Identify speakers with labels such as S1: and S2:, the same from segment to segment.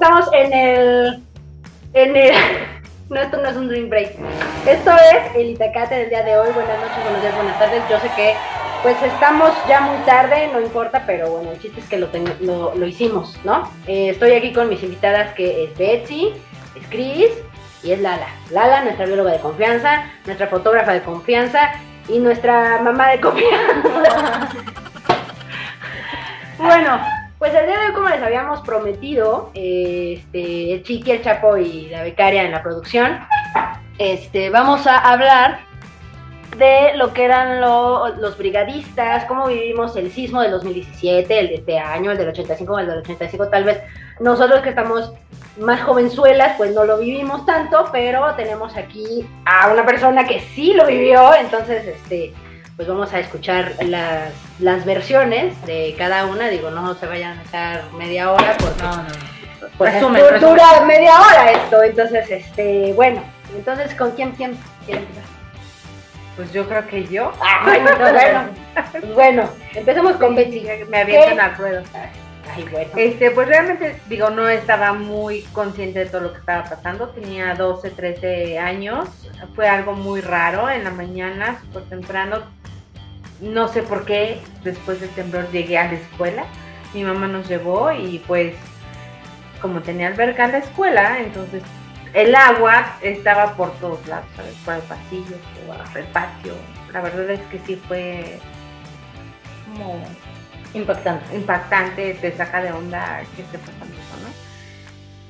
S1: estamos en el. En el. No, esto no es un drink break. Esto es el Itacate del día de hoy. Buenas noches, buenos días, buenas tardes. Yo sé que pues estamos ya muy tarde, no importa, pero bueno, el chiste es que lo, lo, lo, hicimos, ¿no? Eh, estoy aquí con mis invitadas que es Betsy, es Chris y es Lala. Lala, nuestra bióloga de confianza, nuestra fotógrafa de confianza y nuestra mamá de confianza. bueno, pues el día de hoy, como les habíamos prometido, este, el Chiqui, el Chapo y la becaria en la producción, este, vamos a hablar de lo que eran los brigadistas, cómo vivimos el sismo del 2017, el de este año, el del 85, el del 85, tal vez nosotros que estamos más jovenzuelas, pues no lo vivimos tanto, pero tenemos aquí a una persona que sí lo vivió, entonces, este, pues vamos a escuchar las, las versiones de cada una. Digo, no se vayan a estar media hora porque no, no. Pues dura media hora esto. Entonces, este, bueno, entonces ¿con quién quién empezar?
S2: Pues yo creo que yo.
S1: Ay, bueno, pues bueno, empecemos con Betsy.
S2: Me avientan al ruedo. Ay, bueno. Este, pues realmente, digo, no estaba muy consciente de todo lo que estaba pasando. Tenía 12, 13 años. Fue algo muy raro en la mañana, súper temprano no sé por qué después del temblor llegué a la escuela. Mi mamá nos llevó y pues como tenía alberca en la escuela, entonces el agua estaba por todos lados, ¿sabes? Por el pasillo, por el patio. La verdad es que sí fue como impactante. Impactante, te saca de onda que esté pasando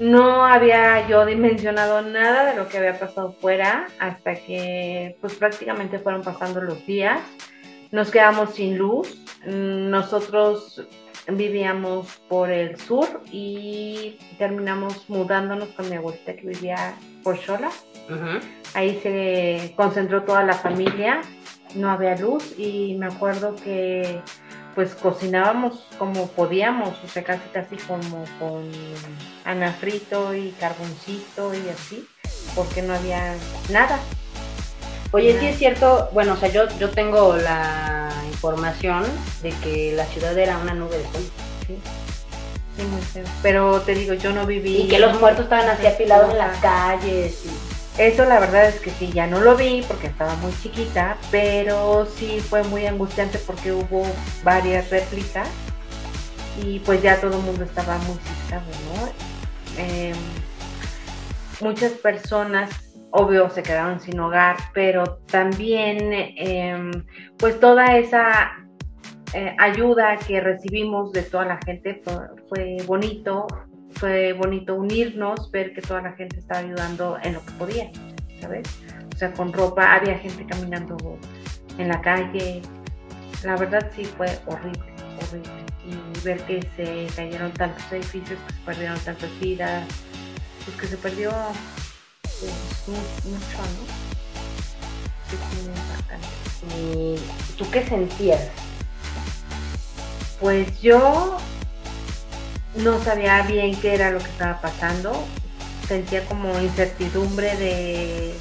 S2: ¿no? Había yo dimensionado nada de lo que había pasado fuera hasta que pues prácticamente fueron pasando los días nos quedamos sin luz. Nosotros vivíamos por el sur y terminamos mudándonos con mi abuelita que vivía por Xola. Ahí se concentró toda la familia, no había luz y me acuerdo que pues cocinábamos como podíamos, o sea, casi casi como con anafrito y carboncito y así, porque no había nada.
S1: Oye, sí es cierto, bueno, o sea, yo, yo tengo la información de que la ciudad era una nube de sol.
S2: Sí, sí muy feo. Pero te digo, yo no viví.
S1: Y que los muertos estaban así apilados en las calles.
S2: Eso la verdad es que sí, ya no lo vi porque estaba muy chiquita, pero sí fue muy angustiante porque hubo varias réplicas y pues ya todo el mundo estaba muy asustado, ¿no? Em, muchas personas obvio se quedaron sin hogar, pero también em, pues toda esa eh, ayuda que recibimos de toda la gente fue, bonito, fue bonito unirnos, ver que toda la gente estaba ayudando en lo que podía, ¿sabes? O sea, con ropa, había gente caminando en la calle, la verdad sí fue horrible, horrible. Y ver que se cayeron tantos edificios, que se perdieron tantas vidas, pues que se perdió mucho,
S1: ¿no? ¿Y tú qué sentías?
S2: Pues yo no sabía bien qué era lo que estaba pasando. Sentía como incertidumbre de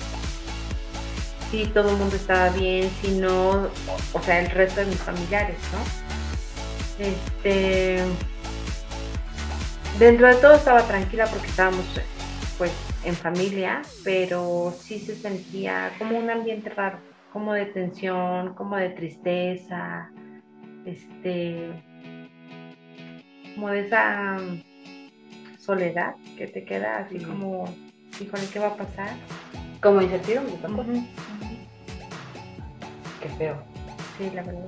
S2: si todo el mundo estaba bien, si no, o sea, el resto de mis familiares, ¿no? Este, dentro de todo estaba tranquila porque estábamos, pues, en familia, pero sí se sentía como un ambiente raro, como de tensión, como de tristeza, este, como de esa soledad que te queda así como, híjole, ¿qué va a pasar?
S1: Como incertidumbre, uh Qué feo.
S2: Sí, la verdad.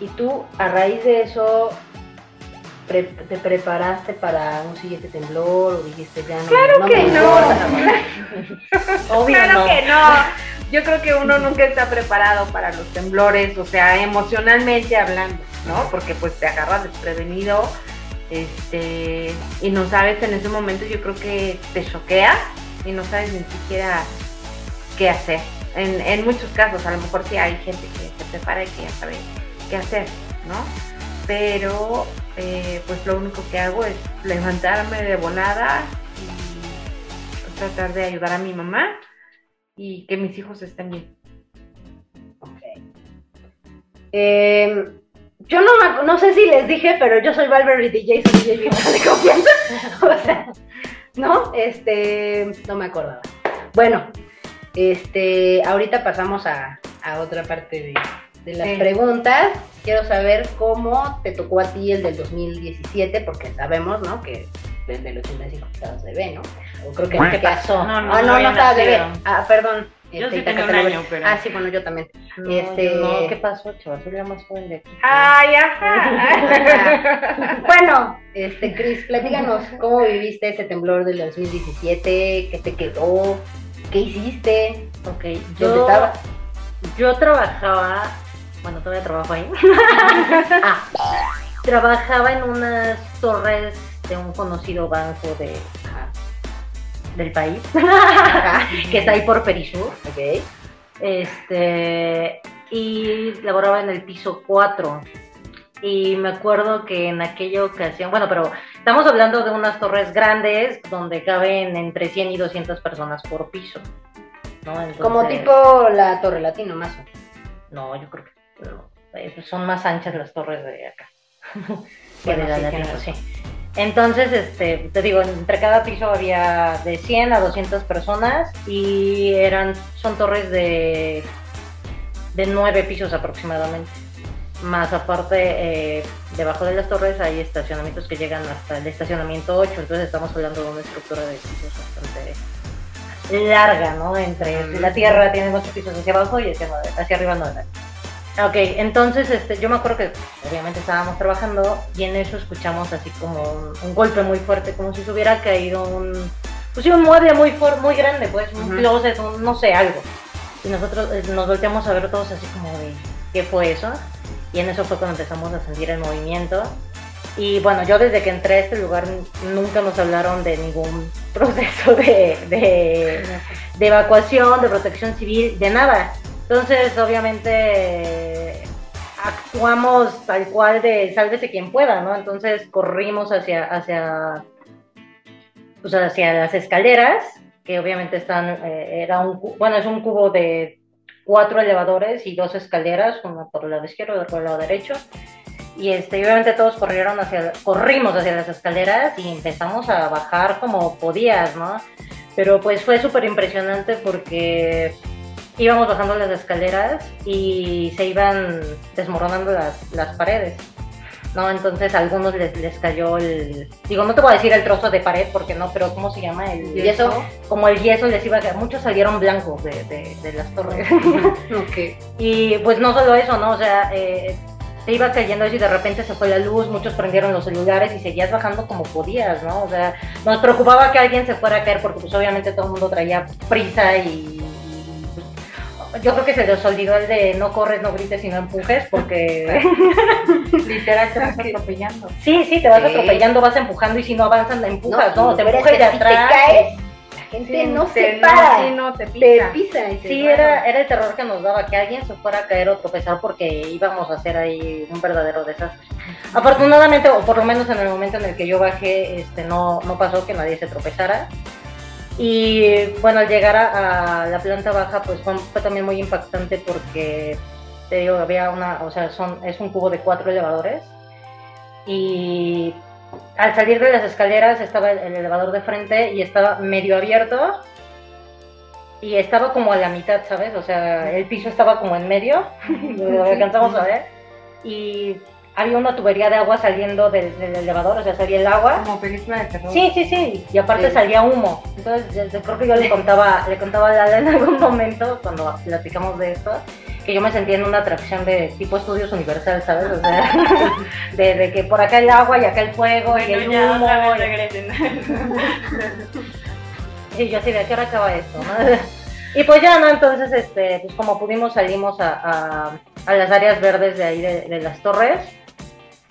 S1: Y tú, a raíz de eso, te preparaste para un siguiente temblor o dijiste ya no?
S2: Claro que no. claro que no. Yo creo que uno nunca está preparado para los temblores, o sea, emocionalmente hablando, ¿no? Porque pues te agarras desprevenido este, y no sabes en ese momento, yo creo que te choquea y no sabes ni siquiera qué hacer. En, en muchos casos, a lo mejor sí hay gente que se prepara y que ya sabe qué hacer, ¿no? Pero eh, pues lo único que hago es levantarme de volada y tratar de ayudar a mi mamá y que mis hijos estén bien.
S1: Em, yo no, no sé si les dije, pero yo soy Valverde DJ, soy DJ de confianza. o sea, ¿no? Este, no me acordaba. Bueno, este, ahorita pasamos a, a otra parte de, las preguntas. Quiero saber cómo te tocó a ti el del 2017, porque sabemos, ¿no? Que desde el 85 estabas bebé, ¿no? O creo que
S3: ¿Qué pasó?
S1: No, no, ah, no, no, estaba bebé. Ah, perdón.
S3: Yo este, sí tenía un año, pero...
S1: Ah, sí, bueno, yo también.
S3: No, este... no ¿qué pasó, chaval? Soy la más joven de aquí.
S1: ¡Ay, ajá! bueno, este, Cris, platícanos, ¿cómo viviste ese temblor del 2017? ¿Qué te quedó? ¿Qué hiciste?
S3: Ok, yo... Yo trabajaba... Bueno, todavía trabajo ahí. ah, trabajaba en unas torres de un conocido banco de del país, que está ahí por Perisur.
S1: Okay.
S3: Este, y laboraba en el piso 4. Y me acuerdo que en aquella ocasión, bueno, pero estamos hablando de unas torres grandes donde caben entre 100 y 200 personas por piso.
S1: Como tipo la Torre Latino, más o
S3: No, yo creo que eh, son más anchas las torres de acá. que de la Latino, sí. Entonces, este, te digo, entre cada piso había de 100 a 200 personas y eran, son torres de, de 9 pisos aproximadamente. Más aparte, eh, debajo de las torres hay estacionamientos que llegan hasta el estacionamiento 8, entonces estamos hablando de una estructura de pisos bastante larga, ¿no? Entre la tierra tiene muchos pisos hacia abajo y hacia, hacia arriba no. Ok, entonces este, yo me acuerdo que obviamente estábamos trabajando y en eso escuchamos así como un, golpe muy fuerte, como si se hubiera caído un, pues un mueble muy muy grande, pues un closet, no sé, algo. Y nosotros eh, nos volteamos a ver todos así como de, ¿qué fue eso? Y en eso fue cuando empezamos a sentir el movimiento. Y bueno, yo desde que entré a este lugar nunca nos hablaron de ningún proceso de, de, de evacuación, de protección civil, de nada. Entonces, obviamente, actuamos tal cual de sálvese quien pueda, ¿no? Entonces corrimos hacia, hacia, pues hacia las escaleras, que obviamente están, eh, era un, bueno, es un cubo de cuatro elevadores y dos escaleras, una por el lado izquierdo y otra por el lado derecho. Y este, obviamente todos corrieron hacia, corrimos hacia las escaleras y empezamos a bajar como podías, ¿no? Pero pues fue súper impresionante porque íbamos bajando las escaleras y se iban desmoronando las, las paredes. ¿no? Entonces a algunos les, les cayó el, digo, no te voy a decir el trozo de pared porque no, pero ¿cómo se llama? El yeso, como el yeso les iba a caer, muchos salieron blancos de, de, las torres.
S1: okay.
S3: Y pues no solo eso, ¿no? O sea, eh, se iba cayendo eso y de repente se fue la luz, muchos prendieron los celulares y seguías bajando como podías, ¿no? O sea, nos preocupaba que alguien se fuera a caer porque pues obviamente todo el mundo traía prisa y yo creo que se les olvidó el de no corres, no grites y no empujes, porque
S1: literal te vas atropellando.
S3: Sí, sí, te vas atropellando, vas empujando y si no avanzan, empujas, ¿no? te empujas de atrás.
S1: te caes, la gente no se para.
S3: No, te pisa. sí, era, era el terror que nos daba, que alguien se fuera a caer o tropezar porque íbamos a hacer ahí un verdadero desastre. Afortunadamente, o por lo menos en el momento en el que yo bajé, este, no, no pasó que nadie se tropezara. Y bueno, al llegar a, la planta baja, pues fue, también muy impactante porque, te digo, había una, o sea, son, es un cubo de cuatro elevadores. Y al salir de las escaleras estaba el, elevador de frente y estaba medio abierto. Y estaba como a la mitad, ¿sabes? O sea, el piso estaba como en medio, lo alcanzamos a ver. Y había una tubería de agua saliendo del, elevador, o sea, salía el agua.
S1: Como película de terror.
S3: Sí, sí, sí. Y aparte salía humo. Entonces, creo que yo le contaba, le contaba a Lala en algún momento, cuando platicamos de esto, que yo me sentía en una atracción de tipo estudios universal, ¿sabes? O sea, de, que por acá el agua y acá el fuego y el humo. y yo así, ¿de qué hora acaba esto? Y pues ya, ¿no? Entonces, este, pues como pudimos salimos a, a, las áreas verdes de ahí de las torres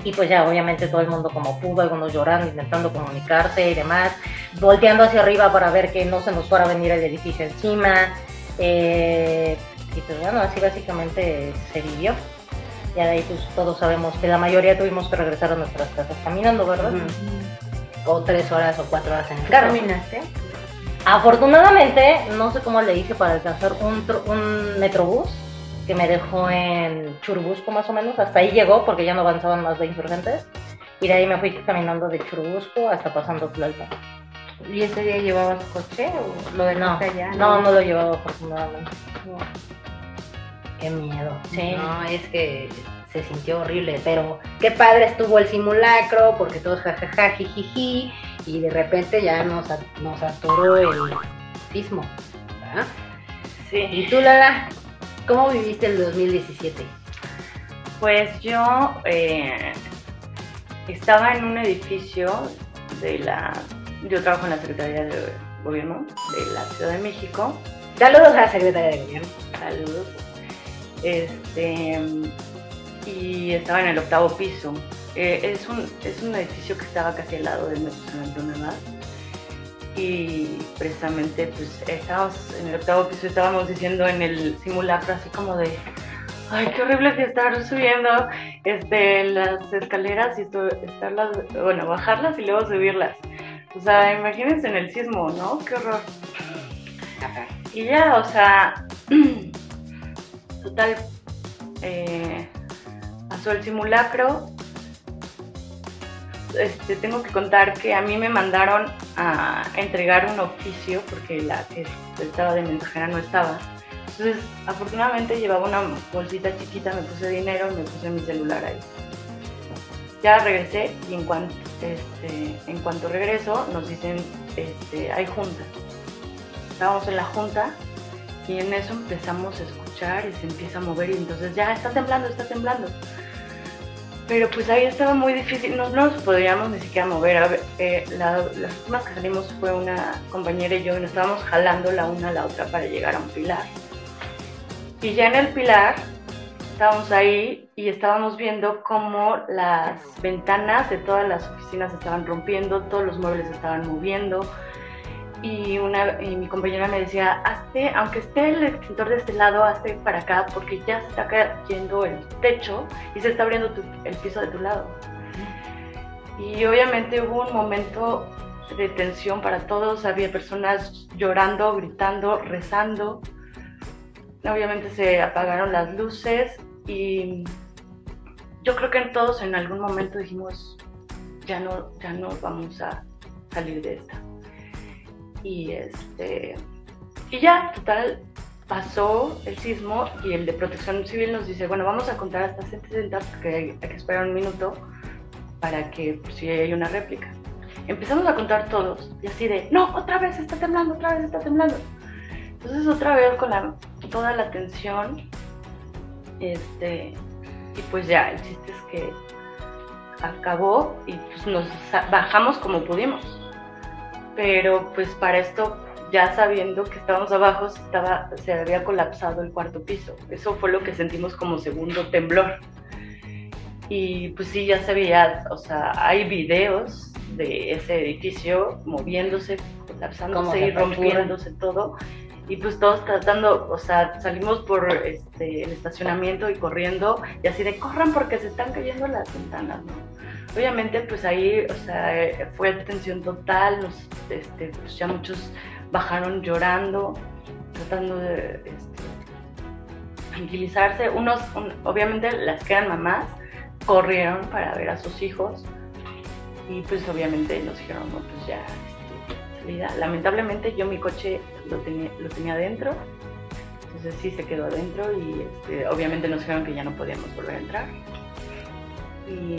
S3: y pues ya obviamente todo el mundo como pudo, algunos llorando, intentando comunicarse y demás, volteando hacia arriba para ver que no se nos fuera a venir el edificio encima. Eh, y pues bueno, así básicamente se vivió. Ya de ahí pues todos sabemos que la mayoría tuvimos que regresar a nuestras casas caminando, ¿verdad?
S1: O tres horas o cuatro horas en el carro.
S3: ¿Caminaste? Afortunadamente, no sé cómo le hice para alcanzar un, un metrobús que me dejó en Churubusco más o menos, hasta ahí llegó porque ya no avanzaban más de insurgentes y de ahí me fui caminando de Churubusco hasta pasando Tlalpan.
S2: ¿Y ese día llevabas coche o lo dejaste
S3: no,
S2: allá?
S3: No, no lo llevaba afortunadamente.
S1: Qué miedo.
S3: Sí.
S1: No, es que se sintió horrible, pero qué padre estuvo el simulacro, porque todos jajaja, jijiji, y de repente ya nos, nos atoró el sismo. ¿verdad?
S4: Sí.
S1: ¿Y tú, Lala, cómo viviste el 2017?
S4: Pues yo eh, estaba en un edificio de la... Yo trabajo en la Secretaría de Gobierno de la Ciudad de México.
S1: Saludos a la secretaria de gobierno.
S4: Saludos. Este, y estaba en el octavo piso. Eh, es, un, es un edificio que estaba casi al lado del Metro San Antonio. Y precisamente pues estábamos en el octavo piso, estábamos diciendo en el simulacro así como de ay qué horrible que estar subiendo este, las escaleras y estarlas, bueno, bajarlas y luego subirlas. O sea, imagínense en el sismo, ¿no? Qué horror. Y ya, o sea, total, eh, pasó el simulacro. Este, tengo que contar que a mí me mandaron a entregar un oficio porque la que estaba de mensajera no estaba. Entonces, afortunadamente llevaba una bolsita chiquita, me puse dinero y me puse mi celular ahí. Ya regresé y en cuanto, este, en cuanto regreso nos dicen, este, hay junta. Estábamos en la junta y en eso empezamos a escuchar y se empieza a mover y entonces ya está temblando, está temblando. Pero pues ahí estaba muy difícil, no, no nos podíamos ni siquiera mover. A ver, eh, la- las últimas que salimos fue una compañera y yo y nos estábamos jalando la una a la otra para llegar a un pilar. Y ya en el pilar estábamos ahí y estábamos viendo cómo las ventanas de todas las oficinas estaban rompiendo, todos los muebles estaban moviendo. Y, una, y mi compañera me decía, hazte, aunque esté el extintor de este lado, hazte para acá porque ya se está cayendo el techo y se está abriendo tu- el piso de tu lado. Y obviamente hubo un momento de tensión para todos, había personas llorando, gritando, rezando. Obviamente se apagaron las luces y yo creo que todos en algún momento dijimos, ya no, ya no vamos a salir de esta. Y este y ya, total, pasó el sismo y el de protección civil nos dice, bueno, vamos a contar hasta 70 porque hay, que esperar un minuto para que si hay una réplica. Empezamos a contar todos y así de, no, otra vez está temblando, otra vez está temblando. Entonces otra vez con la, toda la tensión, este, y pues ya, el chiste es que acabó y pues nos bajamos como pudimos. Pero pues para esto, ya sabiendo que estábamos abajo, se, estaba, se había colapsado el cuarto piso. Eso fue lo que sentimos como segundo temblor. Y pues sí, ya se veía, o sea, hay videos de ese edificio moviéndose, colapsándose
S1: se
S4: y rompiéndose todo. Y pues todos tratando, o sea, salimos por este, el estacionamiento y corriendo y así de corran porque se están cayendo las ventanas, ¿no? Obviamente pues ahí, o sea, fue tensión total, nos, este, pues ya muchos bajaron llorando, tratando de este, tranquilizarse. Unos, un- obviamente las que eran mamás, corrieron para ver a sus hijos y pues obviamente nos dijeron, no, pues ya, este, salida. Lamentablemente yo mi coche lo tenía, lo tenía adentro, entonces sí se quedó adentro y este, obviamente nos dijeron que ya no podíamos volver a entrar. Y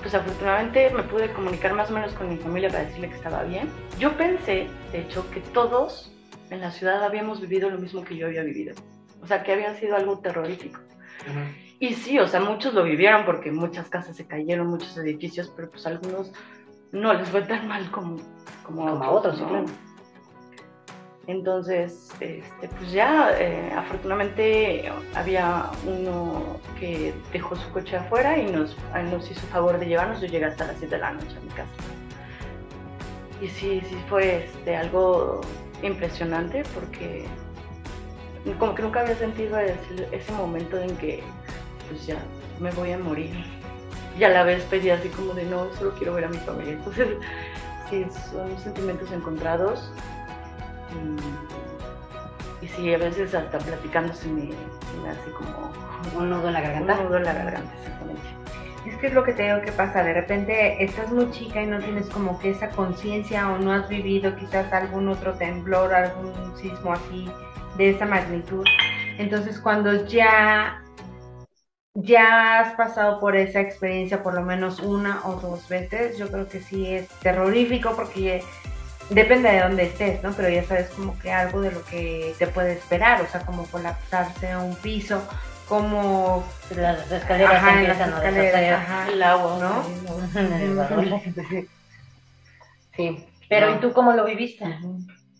S4: pues afortunadamente me pude comunicar más o menos con mi familia para decirle que estaba bien. Yo pensé, de hecho, que todos en la ciudad habíamos vivido lo mismo que yo había vivido. O sea, que había sido algo terrorífico. Y sí, o sea, muchos lo vivieron porque muchas casas se cayeron, muchos edificios, pero pues algunos no les fue tan mal como, como,
S1: Como a otros, sí,
S4: ¿no?
S1: claro.
S4: Entonces, este, pues ya, eh, afortunadamente había uno que dejó su coche afuera y nos, nos hizo favor de llevarnos. Yo llegué hasta las 7 de la noche a mi casa. Y sí, sí fue este, algo impresionante porque como que nunca había sentido ese, ese momento en que pues ya me voy a morir. Y a la vez pedí así como de no, solo quiero ver a mi familia. Entonces, sí, son sentimientos encontrados. Y sí, a veces hasta platicando se me, hace como
S1: un nudo en la garganta.
S4: Un nudo en la garganta, exactamente.
S2: Es que es lo que te digo que pasa, de repente estás muy chica y no tienes como que esa conciencia o no has vivido quizás algún otro temblor, algún sismo así de esa magnitud. Entonces cuando ya ya has pasado por esa experiencia por lo menos una o dos veces, yo creo que sí es terrorífico porque depende de dónde estés, ¿no? Pero ya sabes como que algo de lo que te puede esperar, o sea, como colapsarse a un piso, como
S3: las escaleras
S2: ajá,
S3: empiezan
S2: las
S3: a
S2: escaleras, ajá,
S4: El agua,
S2: ¿no?
S3: Sí, pero ¿y tú cómo lo viviste?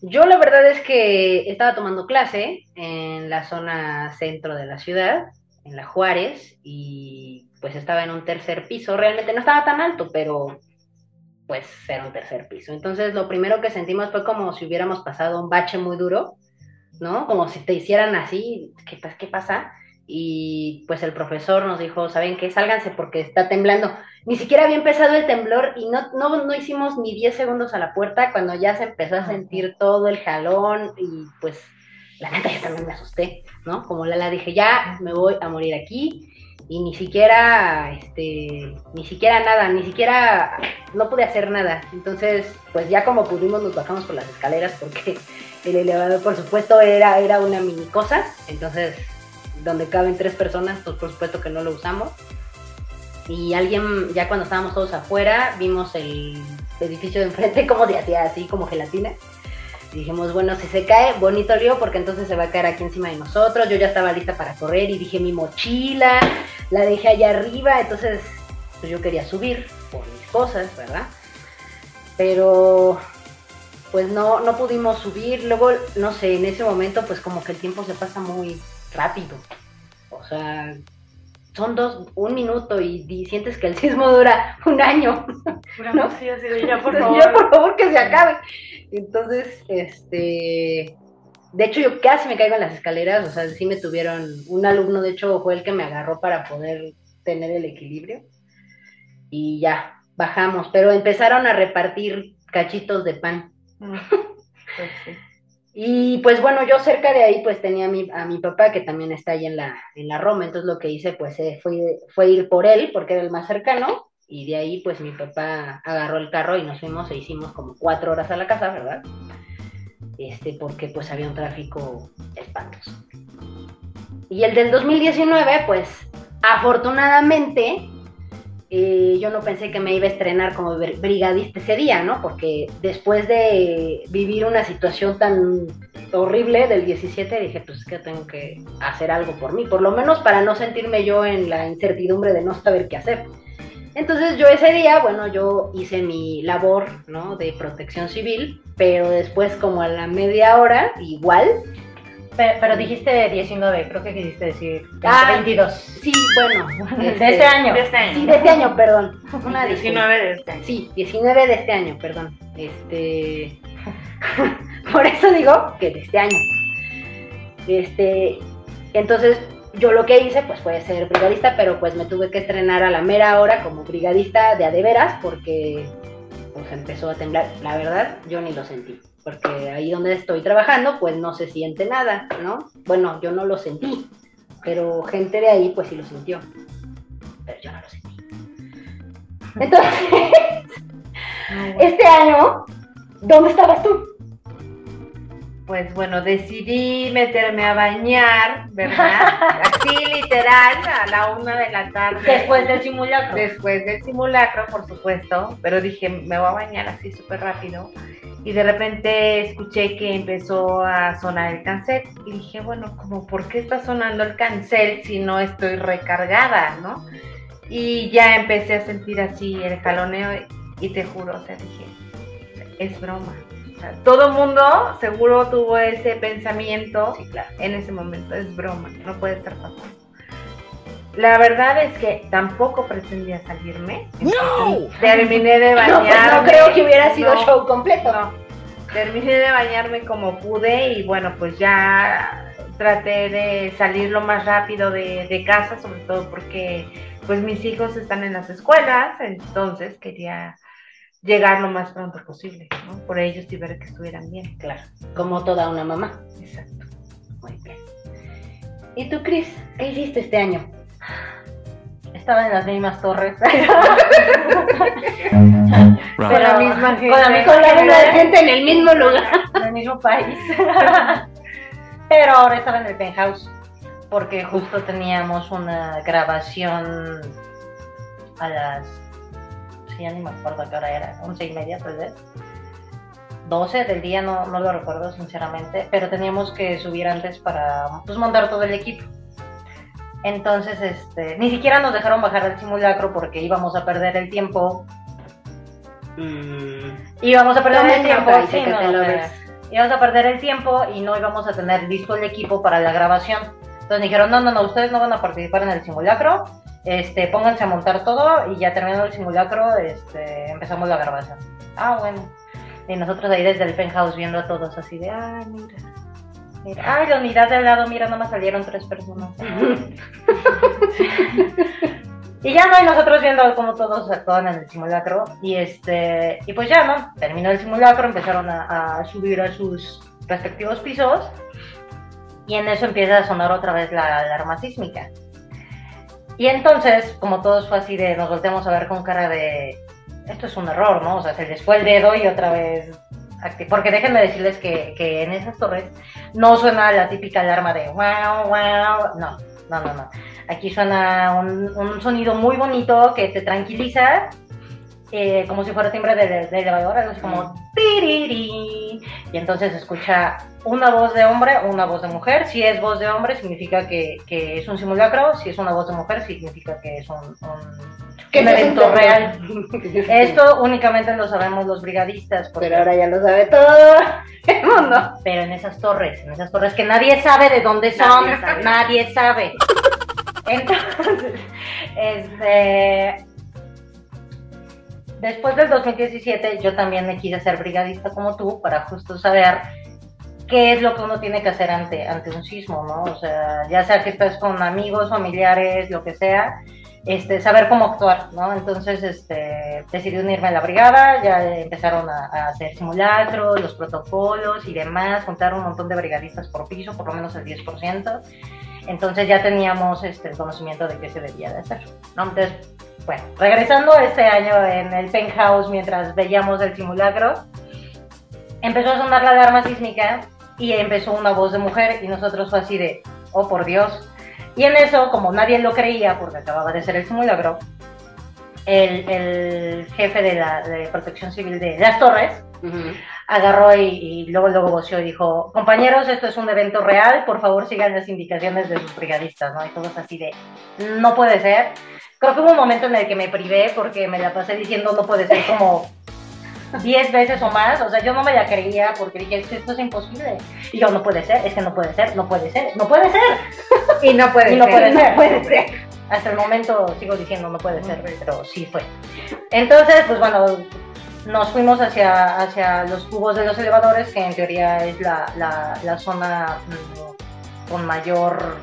S1: Yo la verdad es que estaba tomando clase en la zona centro de la ciudad, en la Juárez, y pues estaba en un tercer piso. Realmente no estaba tan alto, pero pues era un tercer piso. Entonces lo primero que sentimos fue como si hubiéramos pasado un bache muy duro, ¿no? Como si te hicieran así, ¿qué, pas- qué pasa? Y pues el profesor nos dijo, ¿saben qué? Sálganse porque está temblando. Ni siquiera había empezado el temblor y no, no, no hicimos ni 10 segundos a la puerta cuando ya se empezó a sentir todo el jalón y pues la neta yo también me asusté, ¿no? Como Lala dije, ya me voy a morir aquí y ni siquiera, este, ni siquiera nada, ni siquiera, no pude hacer nada. Entonces, pues ya como pudimos nos bajamos por las escaleras porque el elevador, por supuesto, era, era una mini cosa. Entonces, donde caben tres personas, pues por supuesto que no lo usamos. Y alguien, ya cuando estábamos todos afuera, vimos el edificio de enfrente como se hacía así, como gelatina. Dijimos, bueno, si se cae, bonito lío, porque entonces se va a caer aquí encima de nosotros. Yo ya estaba lista para correr y dije mi mochila, la dejé allá arriba, entonces pues yo quería subir por mis cosas, ¿verdad? Pero pues no, no pudimos subir. Luego, no sé, en ese momento pues como que el tiempo se pasa muy rápido. O sea, son dos, un minuto y, y sientes que el sismo dura un año.
S4: ¿No? Sí, así de ya, por favor.
S1: ya, por favor, que se acabe. Entonces, este. De hecho, yo casi me caigo en las escaleras. O sea, sí me tuvieron. Un alumno, de hecho, fue el que me agarró para poder tener el equilibrio. Y ya, bajamos. Pero empezaron a repartir cachitos de pan.
S2: Pues sí.
S1: Y pues bueno, yo cerca de ahí pues tenía a mi, a mi papá que también está ahí en la, en la Roma, entonces lo que hice pues eh, fue, fue ir por él porque era el más cercano y de ahí pues mi papá agarró el carro y nos fuimos e hicimos como cuatro horas a la casa, ¿verdad? Este, porque pues había un tráfico espantoso. Y el del 2019 pues afortunadamente eh, yo no pensé que me iba a estrenar como br- brigadista ese día, ¿no? Porque después de vivir una situación tan horrible del 17, dije, pues es que tengo que hacer algo por mí, por lo menos para no sentirme yo en la incertidumbre de no saber qué hacer. Entonces yo ese día, bueno, yo hice mi labor, ¿no? De protección civil, pero después como a la media hora, igual,
S3: Pero, pero dijiste 19, creo que quisiste decir
S1: Ah,
S3: 22.
S1: sí, bueno.
S3: De este año.
S4: De este año.
S1: Sí, de este año, perdón. Una disculpa.
S4: 19 de este año.
S1: Sí, 19 de este año, perdón. Este. Por eso digo que de este año. Este. Entonces, yo lo que hice, pues fue ser brigadista, pero pues me tuve que estrenar a la mera hora como brigadista de a de veras, porque pues empezó a temblar. La verdad, yo ni lo sentí. Porque ahí donde estoy trabajando, pues no se siente nada, ¿no? Bueno, yo no lo sentí, pero gente de ahí, pues sí lo sintió. Pero yo no lo sentí. Entonces, este año, ¿dónde estabas tú?
S2: Pues bueno, decidí meterme a bañar, ¿verdad? Así literal, a la una de la tarde.
S3: Después del simulacro.
S2: Después del simulacro, por supuesto, pero dije, me voy a bañar así súper rápido. Y de repente escuché que empezó a sonar el cancel. Y dije, bueno, como, ¿por qué está sonando el cancel si no estoy recargada, no? Y ya empecé a sentir así el jaloneo y te juro, o sea, dije, es broma. O sea, todo mundo seguro tuvo ese pensamiento
S1: Sí, claro.
S2: en ese momento, es broma, no puede estar pasando. La verdad es que tampoco pretendía salirme.
S5: No.
S2: Terminé de
S1: No,
S2: bañarme.
S1: pues no creo que hubiera sido
S2: no,
S1: show completo.
S2: no. Terminé de bañarme como pude y bueno, pues ya traté de salir lo más rápido de, de casa, sobre todo porque pues mis hijos están en las escuelas, entonces quería llegar lo más pronto posible, ¿no? Por ellos y ver que estuvieran bien.
S1: Claro, como toda una mamá.
S2: Exacto.
S1: Muy bien. ¿Y tú, Cris? ¿Qué hiciste este año?
S3: Estaba en las mismas torres.
S2: Con la misma gente.
S3: Con la misma gente,
S1: gente en el mismo lugar.
S3: en el mismo país. Pero ahora estaba en el penthouse. Porque justo teníamos una grabación a las. Sí, ya ni me acuerdo qué hora era. Once y media, tal vez. 12 del día, no, no lo recuerdo sinceramente. Pero teníamos que subir antes para pues, montar todo el equipo. Entonces, este, ni siquiera nos dejaron bajar al simulacro porque íbamos a perder el tiempo. Íbamos a perder
S1: Toma
S3: el tiempo. sí,
S1: que
S3: no,
S1: te lo ves.
S3: íbamos a perder el tiempo y no íbamos a tener listo el equipo para la grabación. Entonces dijeron, no, no, no, ustedes no van a participar en el simulacro. Este, pónganse a montar todo y ya terminando el simulacro, este, empezamos la grabación. Ah, bueno. Y nosotros ahí desde el penthouse viendo a todos así de, ay, mira. Mira, ay, la unidad de al lado, mira, nomás salieron tres personas. Y ya no, y nosotros viendo cómo todos actuaban en el simulacro. Y este, y pues ya no, terminó el simulacro, empezaron a, a subir a sus respectivos pisos. Y en eso empieza a sonar otra vez la alarma sísmica. Y entonces, como todos fue así de, nos volteamos a ver con cara de, esto es un error, ¿no? O sea, se les fue el dedo y otra vez... Porque déjenme decirles que, que en esas torres no suena la típica alarma de wow, wow, no, no, no, no. Aquí suena un, un sonido muy bonito que te tranquiliza, eh, como si fuera timbre de, de elevador, algo así como tiriri. Y entonces escucha una voz de hombre una voz de mujer. Si es voz de hombre, significa que, que es un simulacro. Si es una voz de mujer, significa que es un, un-
S1: ¿Qué
S3: un
S1: es
S3: evento
S1: terror?
S3: real. Esto únicamente lo sabemos los brigadistas. porque-
S1: Pero ahora ya lo sabe todo el mundo.
S3: pero en esas torres, en esas torres que nadie sabe de dónde son,
S1: Nadie sabe.
S3: Entonces, este, después del 2017 yo también me quise ser brigadista como tú para justo saber qué es lo que uno tiene que hacer ante, ante un sismo, ¿no? O sea, ya sea que estés con amigos, familiares, lo que sea, este, saber cómo actuar, ¿no? Entonces, este, decidí unirme a la brigada, ya empezaron a, a hacer simulacros, los protocolos y demás, juntar un montón de brigadistas por piso, por lo menos el 10%. Entonces ya teníamos este, el conocimiento de qué se debía de hacer, ¿no? Entonces, bueno, regresando este año en el penthouse mientras veíamos el simulacro, empezó a sonar la alarma sísmica y empezó una voz de mujer y nosotros fue así de, oh por Dios. Y en eso, como nadie lo creía porque acababa de ser el simulacro, el, el jefe de la de protección civil de las torres agarró y, y luego luego voció y dijo, compañeros, esto es un evento real, por favor sigan las indicaciones de sus brigadistas, ¿no? Y todos así de, no puede ser. Creo que hubo un momento en el que me privé porque me la pasé diciendo no puede ser como 10 veces o más, o sea, yo no me la creía porque dije, "Es que esto es imposible. Y yo, no puede ser, es que no puede ser, no puede ser, no puede ser.
S2: Y no puede
S3: Y no
S2: ser.
S3: puede ser.
S1: No puede ser.
S3: Hasta el momento sigo diciendo no puede ser, pero sí fue. Entonces, pues bueno, nos fuimos hacia, hacia los tubos de los elevadores, que en teoría es la, la, la zona mm, con mayor,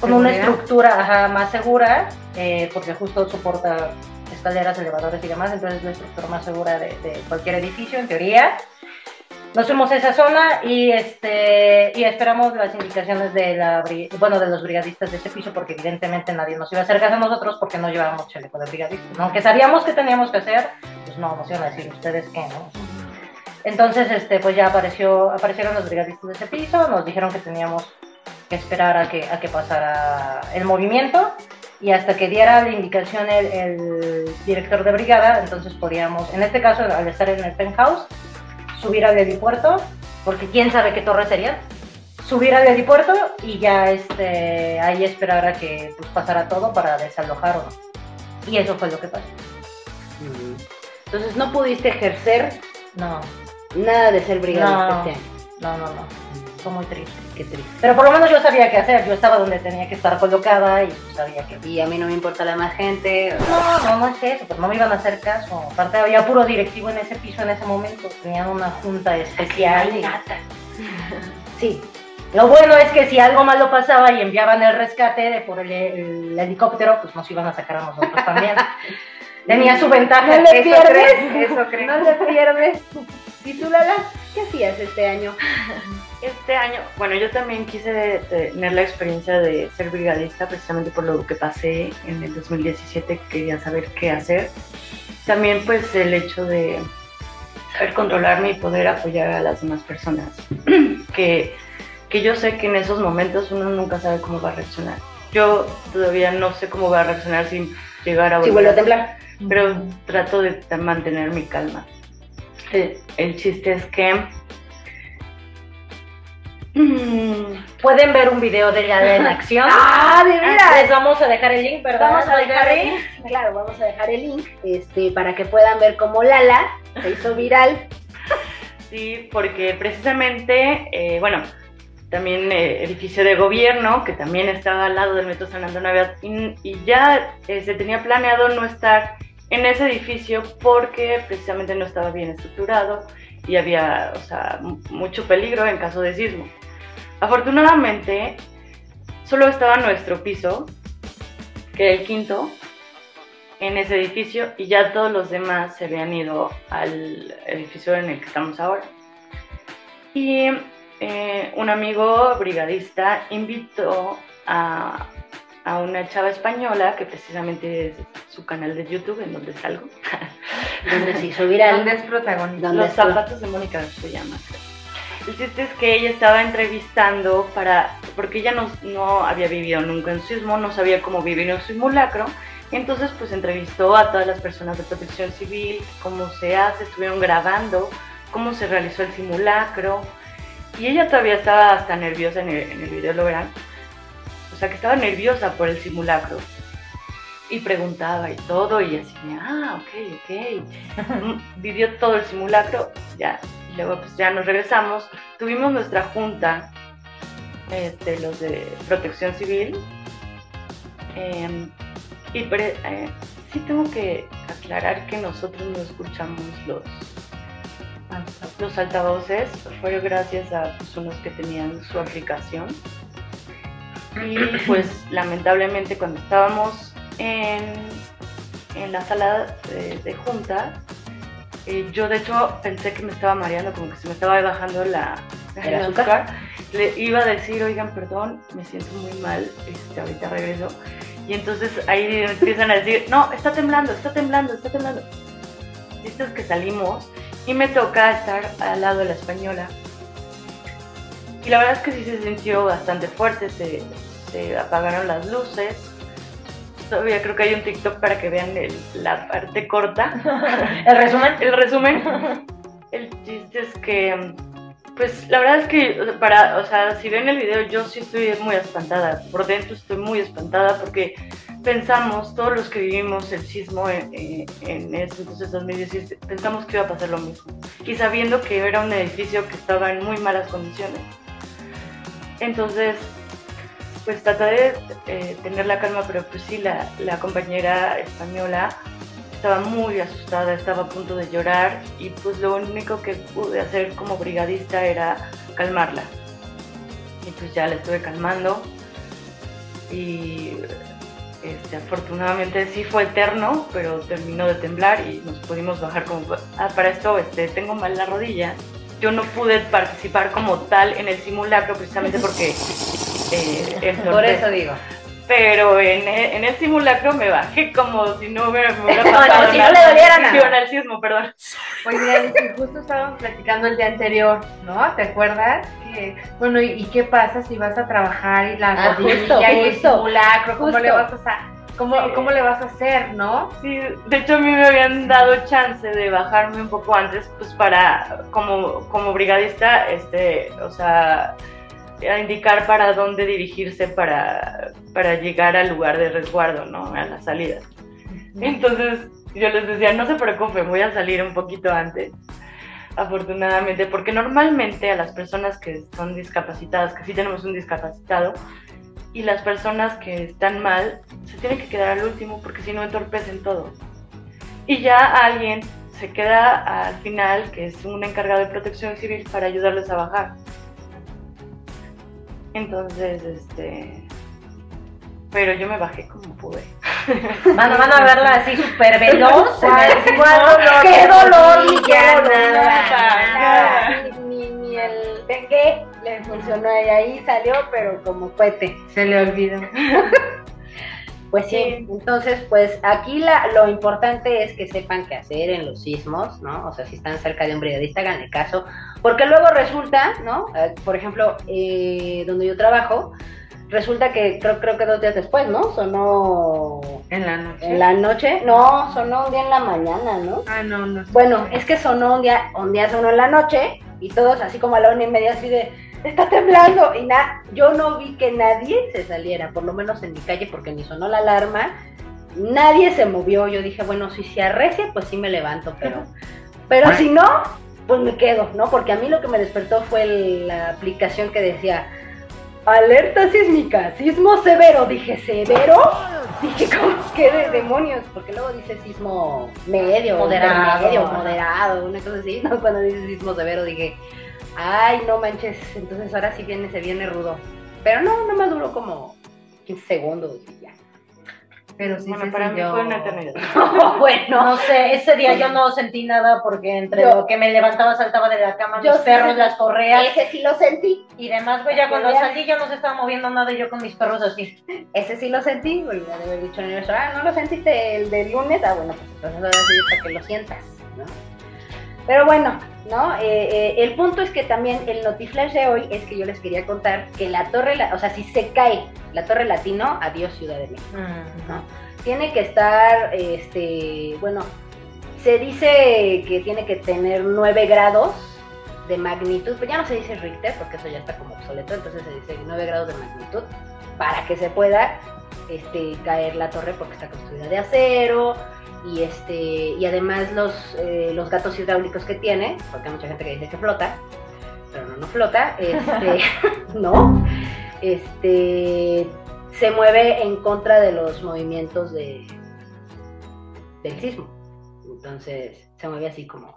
S3: con una estructura ajá, más segura, eh, porque justo soporta escaleras, elevadores y demás, entonces es la estructura más segura de, de cualquier edificio, en teoría. Nos fuimos a esa zona y este y esperamos las indicaciones de la bueno de los brigadistas de ese piso porque evidentemente nadie nos iba a hacer caso a nosotros porque no llevábamos chaleco de brigadistas. Aunque sabíamos que teníamos que hacer, pues no nos iban a decir ustedes qué, ¿no? Entonces este pues ya apareció aparecieron los brigadistas de ese piso, nos dijeron que teníamos que esperar a que a que pasara el movimiento y hasta que diera la indicación el, el director de brigada, entonces podíamos, en este caso al estar en el penthouse, subir al helipuerto, porque quién sabe qué torre sería, subir al helipuerto y ya este, ahí esperar a que pues, pasara todo para desalojar o no. Y eso fue lo que pasó.
S1: Entonces no pudiste ejercer
S3: No,
S1: nada de ser brigadista
S3: No. no, no, no. Fue muy triste.
S1: Qué triste.
S3: Pero por lo menos yo sabía qué hacer. Yo estaba donde tenía que estar colocada y pues, sabía que...
S1: Y a mí no me importa la más gente.
S3: No, no, no es eso, pero no me iban a hacer caso. Aparte había puro directivo en ese piso en ese momento. Tenían una junta especial. y- Sí. Lo bueno es que si algo malo pasaba y enviaban el rescate de por el, el helicóptero, pues nos iban a sacar a nosotros también. Tenía su ventaja.
S1: No le
S3: Eso
S1: pierdes.
S3: eso creo.
S1: No le pierdes. ¿Y tú, Lala? ¿Qué hacías este año?
S4: Este año, bueno, yo también quise tener la experiencia de ser brigadista precisamente por lo que pasé en el 2017, quería saber qué hacer. También pues el hecho de saber controlarme y poder apoyar a las demás personas, que, que yo sé que en esos momentos uno nunca sabe cómo va a reaccionar. Yo todavía no sé cómo va a reaccionar sin llegar a...
S1: Si vuelve a temblar.
S4: Pero trato de mantener mi calma el, chiste es que
S3: Pueden ver un video de ella en acción.
S1: ¡Ah, de verdad!
S3: Les vamos a dejar el link, ¿verdad?
S1: Vamos a dejar el link. Claro, vamos a dejar el link este, para que puedan ver cómo Lala se hizo viral.
S4: Sí, porque precisamente, eh, bueno, también eh, edificio de gobierno, que también estaba al lado del Metro San Antonio, y, y ya eh, se tenía planeado no estar en ese edificio porque precisamente no estaba bien estructurado y había o sea, mucho peligro en caso de sismo. Afortunadamente, solo estaba nuestro piso, que era el quinto, en ese edificio y ya todos los demás se habían ido al edificio en el que estamos ahora. Y eh, un amigo brigadista invitó a a una chava española que precisamente es su canal de YouTube en donde salgo.
S1: donde se hizo viral.
S2: Donde es protagonista.
S4: Los zapatos de Mónica se llama. El chiste es que ella estaba entrevistando para, porque ella no, no había vivido nunca en sismo, no sabía cómo vivir en un simulacro, entonces pues entrevistó a todas las personas de protección civil, cómo se hace, estuvieron grabando, cómo se realizó el simulacro, y ella todavía estaba hasta nerviosa en el, en el video, lo verán, o sea, que estaba nerviosa por el simulacro. Y preguntaba y todo, y así, ah, ok, ok. Vivió todo el simulacro, ya. Luego pues ya nos regresamos. Tuvimos nuestra junta, este, los de protección civil. Em, y eh, sí tengo que aclarar que nosotros no escuchamos los, los altavoces. Fueron gracias a pues, unos que tenían su aplicación y pues lamentablemente cuando estábamos en, en la sala de, junta, eh, yo de hecho pensé que me estaba mareando, como que se me estaba bajando la, el azúcar. Le iba a decir, oigan, perdón, me siento muy mal, este, ahorita regreso. Y entonces ahí empiezan a decir, no, está temblando, está temblando, está temblando. Es que salimos y me toca estar al lado de la española y la verdad es que sí se sintió bastante fuerte, se, apagaron las luces. Todavía creo que hay un TikTok para que vean la parte corta.
S3: ¿El resumen?
S4: El resumen. El chiste es que, pues la verdad es que, para, o sea, si ven el video, yo sí estoy muy espantada. Por dentro estoy muy espantada porque pensamos, todos los que vivimos el sismo en, en, ese entonces 2017, pensamos que iba a pasar lo mismo. Y sabiendo que era un edificio que estaba en muy malas condiciones entonces, pues traté de eh, tener la calma, pero pues sí, la, compañera española estaba muy asustada, estaba a punto de llorar y pues lo único que pude hacer como brigadista era calmarla. Y pues ya la estuve calmando y este, afortunadamente sí fue eterno, pero terminó de temblar y nos pudimos bajar como, ah, para esto este, tengo mal la rodilla yo no pude participar como tal en el simulacro precisamente porque...
S3: Eh, Por eso digo.
S4: Pero en, en, el simulacro me bajé como si no hubiera, me hubiera pasado
S3: si no le doliera nada.
S4: al sismo, perdón.
S2: Oye, justo estábamos platicando el día anterior, ¿no? ¿Te acuerdas? Que, bueno, ¿y, qué pasa si vas a trabajar y la
S3: ah, rodilla y
S2: el simulacro? ¿Cómo le vas a ¿Cómo, ¿Cómo, le vas a hacer, no?
S4: Sí, de hecho a mí me habían dado chance de bajarme un poco antes, pues para, como, como brigadista, este, o sea, a indicar para dónde dirigirse para, para llegar al lugar de resguardo, ¿no? A la salida. Entonces yo les decía, no se preocupen, voy a salir un poquito antes, afortunadamente, porque normalmente a las personas que son discapacitadas, que sí tenemos un discapacitado, y las personas que están mal se tienen que quedar al último porque si no entorpecen todo. Y ya alguien se queda al final, que es un encargado de protección civil, para ayudarles a bajar. Entonces, este... Pero yo me bajé como pude.
S3: Van, van a verla así súper veloz.
S1: ¡Qué dolor! Qué dolor. Ni, el dengue le funcionó y ahí salió, pero como cohete.
S2: Se le olvidó.
S1: Pues sí, entonces pues aquí la, lo importante es que sepan qué hacer en los sismos, ¿no? O sea, si están cerca de un brigadista, háganle caso, porque luego resulta, ¿no? Eh, por ejemplo, eh, donde yo trabajo, resulta que creo, creo que dos días después, ¿no? Sonó
S2: En la noche.
S1: en la noche, no, sonó un día en la mañana, ¿no?
S2: Ah, no, no.
S1: Bueno, es que sonó un día, un día sonó en la noche y todos así como a la una y media así de, está temblando y nada, yo no vi que nadie se saliera, por lo menos en mi calle porque ni sonó la alarma, nadie se movió, yo dije, bueno, si se arrecia pues sí me levanto, pero, pero si no, pues me quedo, ¿no? Porque a mí lo que me despertó fue la aplicación que decía, alerta sísmica, sismo severo, dije, ¿severo? Dije, ¿cómo? ¿Qué de demonios? Porque luego dice sismo medio,
S3: Moderado.
S1: medio, moderado, una cosa así, ¿no? Cuando dice sismo severo dije, ay, no manches, entonces ahora sí viene, se viene rudo. Pero no, no me duró como 15 segundos.
S2: Pero sí
S4: Bueno,
S2: se
S4: para mí fue una eternidad.
S1: bueno,
S3: No sé, ese día yo no sentí nada porque entre
S1: Yo-
S3: lo que me levantaba, saltaba de la cama,
S1: sí
S3: perros, las correas
S1: ese sí lo sentí,
S3: y demás, güey, ya cuando
S1: Ya.
S3: salí yo no se estaba moviendo nada y yo con mis perros así.
S1: ese sí lo sentí, volví a haber dicho en el ah, no lo sentiste el del lunes, ah, bueno, pues entonces ahora sí para que lo sientas, ¿no? Pero bueno, ¿no? Eh, eh, el punto es que también el notiflash de hoy es que yo les quería contar que la torre, o sea, si se cae la torre latino, adiós Ciudad de México. ¿no? Tiene que estar, este, bueno, se dice que tiene que tener 9 grados de magnitud, pero ya no se dice Richter porque eso ya está como obsoleto, entonces se dice 9 grados de magnitud para que se pueda este, caer la torre porque está construida de acero y este y además los, eh, los gatos hidráulicos que tiene, porque hay mucha gente que dice que flota, pero no, no flota, este, no, este, se mueve en contra de los movimientos de, del sismo. Entonces se mueve así como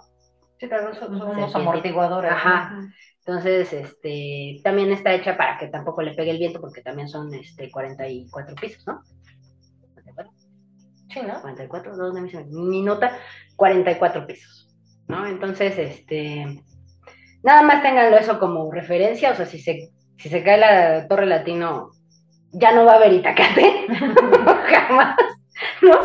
S3: Sí, claro, amortiguadores. ¿no?
S1: Ajá. Entonces, este, también está hecha para que tampoco le pegue el viento, porque también son este 44 pisos, ¿no? 44,
S3: Sí, ¿no?
S1: 44, dos de mis- mi nota, 44 pisos, ¿no? Entonces, este, nada más ténganlo eso como referencia, o sea, si se, si se cae la Torre Latino, ya no va a haber Itacate, jamás, ¿no?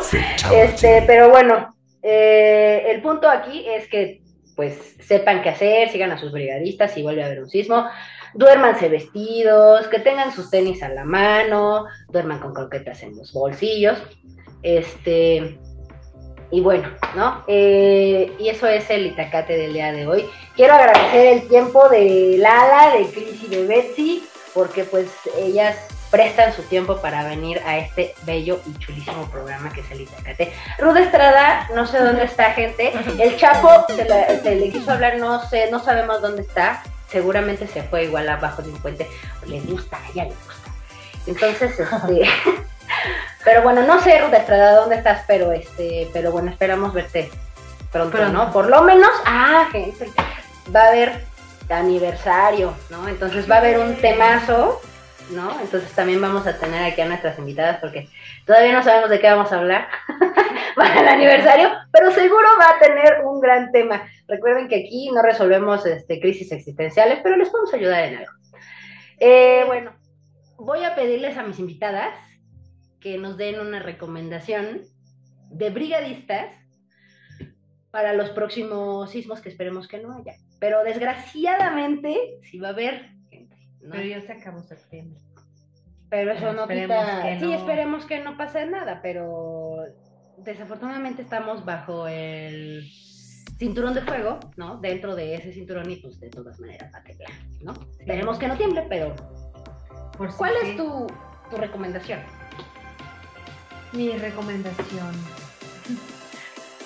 S1: Este, pero bueno, eh, el punto aquí es que pues sepan qué hacer, sigan a sus brigadistas si vuelve a haber un sismo, duérmanse vestidos, que tengan sus tenis a la mano, duerman con croquetas en los bolsillos, este, y bueno, ¿no? Eh, y eso es el Itacate del día de hoy. Quiero agradecer el tiempo de Lala, de Cris y de Betsy, porque pues ellas prestan su tiempo para venir a este bello y chulísimo programa que es el Itacate. Ruda Estrada, no sé dónde está, gente. El Chapo se, se le quiso hablar, no sé, no sabemos dónde está. Seguramente se fue igual abajo de un puente. Le gusta, a ella le gusta. Entonces, este. pero bueno, no sé, Ruda Estrada, dónde estás, pero este, pero bueno, esperamos verte pronto,
S2: Pronto.
S1: ¿no? Por lo menos, ah, gente, va a haber aniversario, ¿no? Entonces va a haber un temazo, ¿no? Entonces también vamos a tener aquí a nuestras invitadas porque todavía no sabemos de qué vamos a hablar para el aniversario, pero seguro va a tener un gran tema. Recuerden que aquí no resolvemos este, crisis existenciales, pero les podemos ayudar en algo. Eh, bueno, voy a pedirles a mis invitadas que nos den una recomendación de brigadistas para los próximos sismos que esperemos que no haya. Pero desgraciadamente, sí va a haber. ¿No?
S2: Pero ya se acabó septiembre.
S1: Pero eso no quita.
S2: que
S1: Sí,
S2: no.
S1: esperemos que no pase nada, pero desafortunadamente estamos bajo el cinturón de fuego, ¿no? Dentro de ese cinturón y pues de todas maneras va a temblar, ¿no? Esperemos que no tiemble, pero
S2: Por
S1: ¿cuál
S2: sí.
S1: es tu, tu recomendación?
S2: Mi recomendación.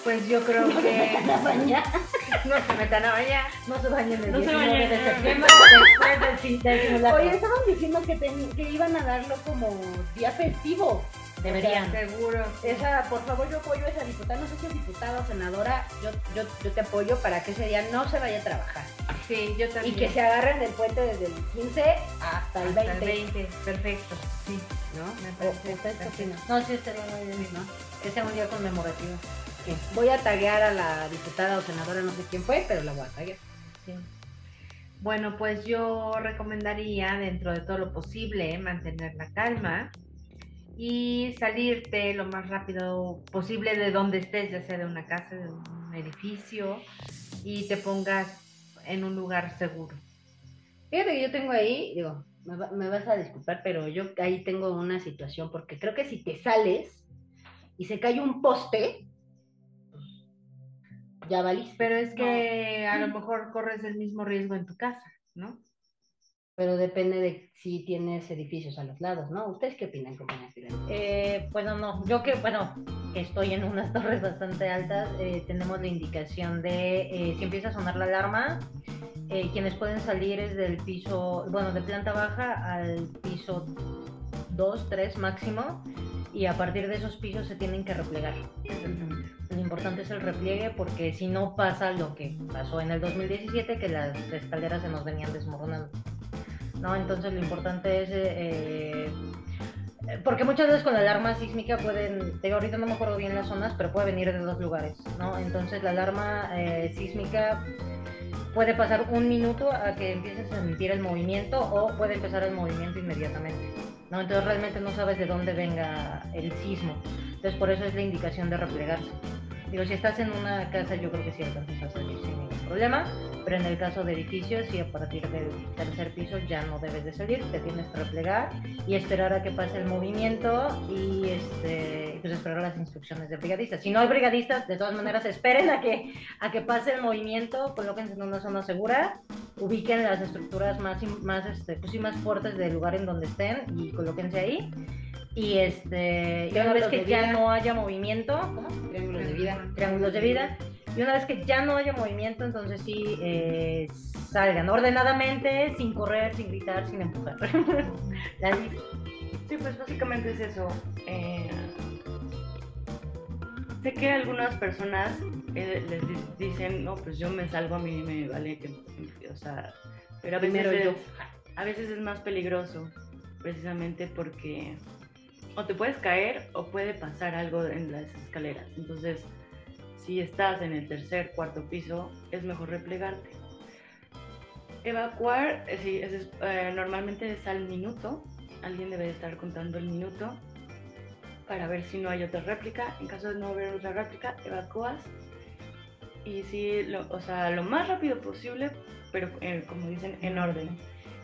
S2: Pues yo creo que
S1: bañar.
S2: no se metan a bañar.
S3: No se bañen el
S4: No se
S3: 19 de septiembre después del, simulacro.
S1: Oye, estaban diciendo que, ten- que iban a darlo como día festivo
S3: Deberían.
S2: seguro.
S1: Esa, por favor, yo apoyo a esa diputada, no sé si es diputada o senadora, yo, yo, yo te apoyo para que ese día no se vaya a trabajar.
S2: Sí, yo
S1: Y
S2: también.
S1: que se agarren del puente desde el 15 hasta el
S2: Hasta
S1: 20.
S2: 20. Perfecto. Sí.
S1: ¿No?
S2: Me
S1: ¿O
S2: parece
S1: ¿Ustedes qué
S2: perfecto.
S3: No, sí estaría muy bien, ¿no? Que sea un día conmemorativo.
S1: Voy a taguear a la diputada o senadora, no sé quién fue, pero la voy a taguear.
S3: Sí.
S2: Bueno, pues yo recomendaría, dentro de todo lo posible, mantener la calma y salirte lo más rápido posible de donde estés, ya sea de una casa, de un edificio, y te pongas en un lugar seguro.
S1: Fíjate que yo tengo ahí, digo, me, va- me vas a disculpar, pero yo ahí tengo una situación, porque creo que si te sales y se cae un poste, ya valiste.
S2: Pero es que a lo mejor corres el mismo riesgo en tu casa, ¿no?
S1: Pero depende de si tienes edificios a los lados, ¿no? ¿Ustedes qué opinan, compañeros?
S3: Eh, bueno, no, yo que, bueno, que estoy en unas torres bastante altas, eh, tenemos la indicación de eh, si empieza a sonar la alarma, eh, quienes pueden salir es del piso, bueno, de planta baja al piso 2, 3 máximo, y a partir de esos pisos se tienen que replegar. Lo importante es el repliegue porque si no pasa lo que pasó en el 2017, que las escaleras se nos venían desmoronando. ¿no? Entonces lo importante es... eh, eh, porque muchas veces con la alarma sísmica pueden, te digo, ahorita no me acuerdo bien las zonas, pero puede venir de dos lugares, ¿no? Entonces la alarma eh, sísmica puede pasar un minuto a que empieces a sentir el movimiento o puede empezar el movimiento inmediatamente, ¿no? Entonces realmente no sabes de dónde venga el sismo. Entonces por eso es la indicación de replegarse. Digo, si estás en una casa yo creo que sí alcanzas a salir sin problema, pero en el caso de edificios, sí a partir del tercer piso ya no debes de salir, te tienes que replegar y esperar a que pase el movimiento y este, pues esperar las instrucciones de brigadistas. Si no hay brigadistas, de todas maneras esperen a que, a que pase el movimiento, colóquense en una zona segura, ubiquen las estructuras más, más, este, pues sí, más fuertes del lugar en donde estén y colóquense ahí. Y este, y una vez que ya no haya movimiento, ¿cómo?
S1: Triángulos de vida.
S3: triángulos de vida. Y una vez que ya no haya movimiento, entonces sí eh, salgan ordenadamente, sin correr, sin gritar, sin empujar.
S4: Sí, pues básicamente es eso. Eh, sé que algunas personas eh, les di- dicen, no, pues yo me salgo a mí me vale que, o sea, pero a veces,
S1: Primero yo.
S4: es, a veces es más peligroso, precisamente porque o te puedes caer o puede pasar algo en las escaleras. Entonces, si estás en el tercer, cuarto piso, es mejor replegarte. Evacuar, eh, sí, es- es, eh, normalmente es al minuto. Alguien debe de estar contando el minuto para ver si no hay otra réplica. En caso de no haber otra réplica, evacúas. Y sí, lo, o sea, lo más rápido posible, pero eh, como dicen, en orden.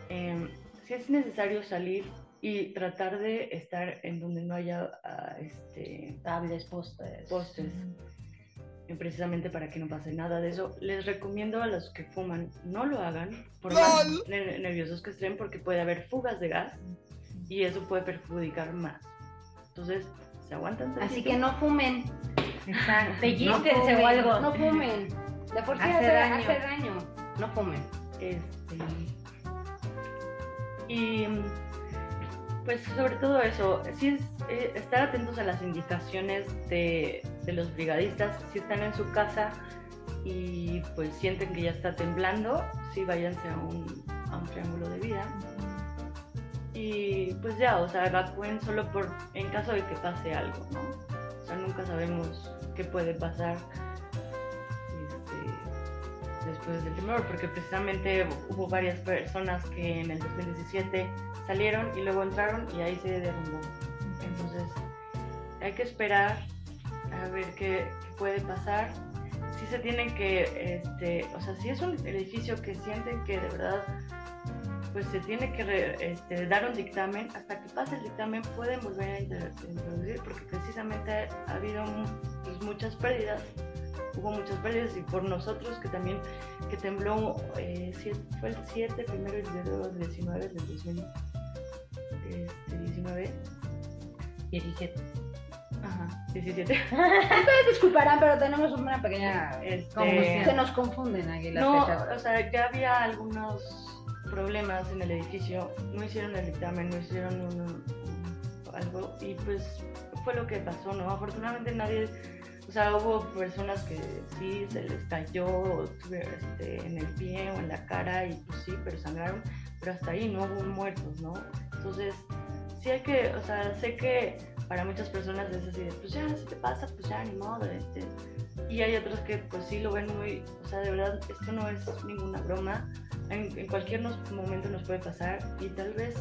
S4: Eh, si es necesario salir y tratar de estar en donde no haya ah, este,
S3: cables, postes.
S4: postes, precisamente para que no pase nada de eso. Les recomiendo a los que fuman no lo hagan, por más ne- nerviosos que estén, porque puede haber fugas de gas y eso puede perjudicar más. Entonces, se aguantan.
S1: Así que no fumen,
S2: Exacto.
S3: Pellizquense o algo.
S1: no fumen. De por sí
S2: Hace
S1: hace,
S2: daño.
S1: hace daño. No fumen.
S4: Este, y pues sobre todo eso, sí es eh, estar atentos a las indicaciones de, de los brigadistas, si están en su casa y pues sienten que ya está temblando, sí váyanse a un, a un triángulo de vida. Y pues ya, o sea, evacúen solo por en caso de que pase algo, ¿no? O sea, nunca sabemos qué puede pasar después del temblor, porque precisamente hubo varias personas que en el 2017 salieron y luego entraron y ahí se derrumbó. Entonces, hay que esperar a ver qué, puede pasar. Si se tienen que, este, o sea, si es un edificio que sienten que de verdad pues se tiene que re- este, dar un dictamen, hasta que pase el dictamen pueden volver a introducir, porque precisamente ha habido pues, muchas pérdidas, hubo muchas pérdidas y por nosotros que también, que tembló, eh, siete- fue el 7, primero y luego el 19 del 2019,
S3: 17.
S4: ajá, 17.
S1: Ustedes disculparán, pero tenemos una pequeña...
S4: Este,
S1: Se nos confunden aquí las
S4: No,
S1: fechas.
S4: o sea, ya había algunos problemas en el edificio, no hicieron el dictamen, no hicieron un- un- algo y pues fue lo que pasó, ¿no? Afortunadamente nadie, o sea, hubo personas que sí se les cayó este, en el pie o en la cara y pues sí, pero sangraron, pero hasta ahí no hubo muertos, ¿no? Entonces, sí hay que, o sea, sé que para muchas personas es así de, pues ya, si te pasa, pues ya, ni modo, este. Y hay otros que pues sí lo ven muy, o sea, de verdad, esto no es ninguna broma, en, en cualquier momento nos puede pasar y tal vez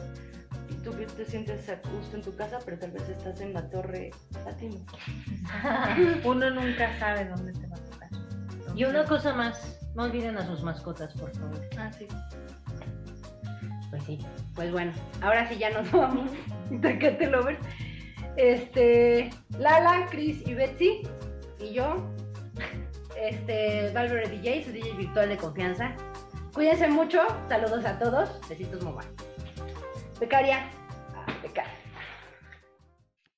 S4: tú te sientes a gusto en tu casa, pero tal vez estás en la torre latino.
S2: Uno nunca sabe dónde te va a tocar.
S3: Y una cosa más, no olviden a sus mascotas, por favor.
S4: Ah, sí.
S1: Pues sí, pues bueno, ahora sí ya nos vamos. Tacate Lovers. Este, Lala, Chris y Betsy y yo. Este, Valverde DJ, su DJ virtual de confianza. Cuídense mucho, saludos a todos, besitos mamá. Becaria, a becar.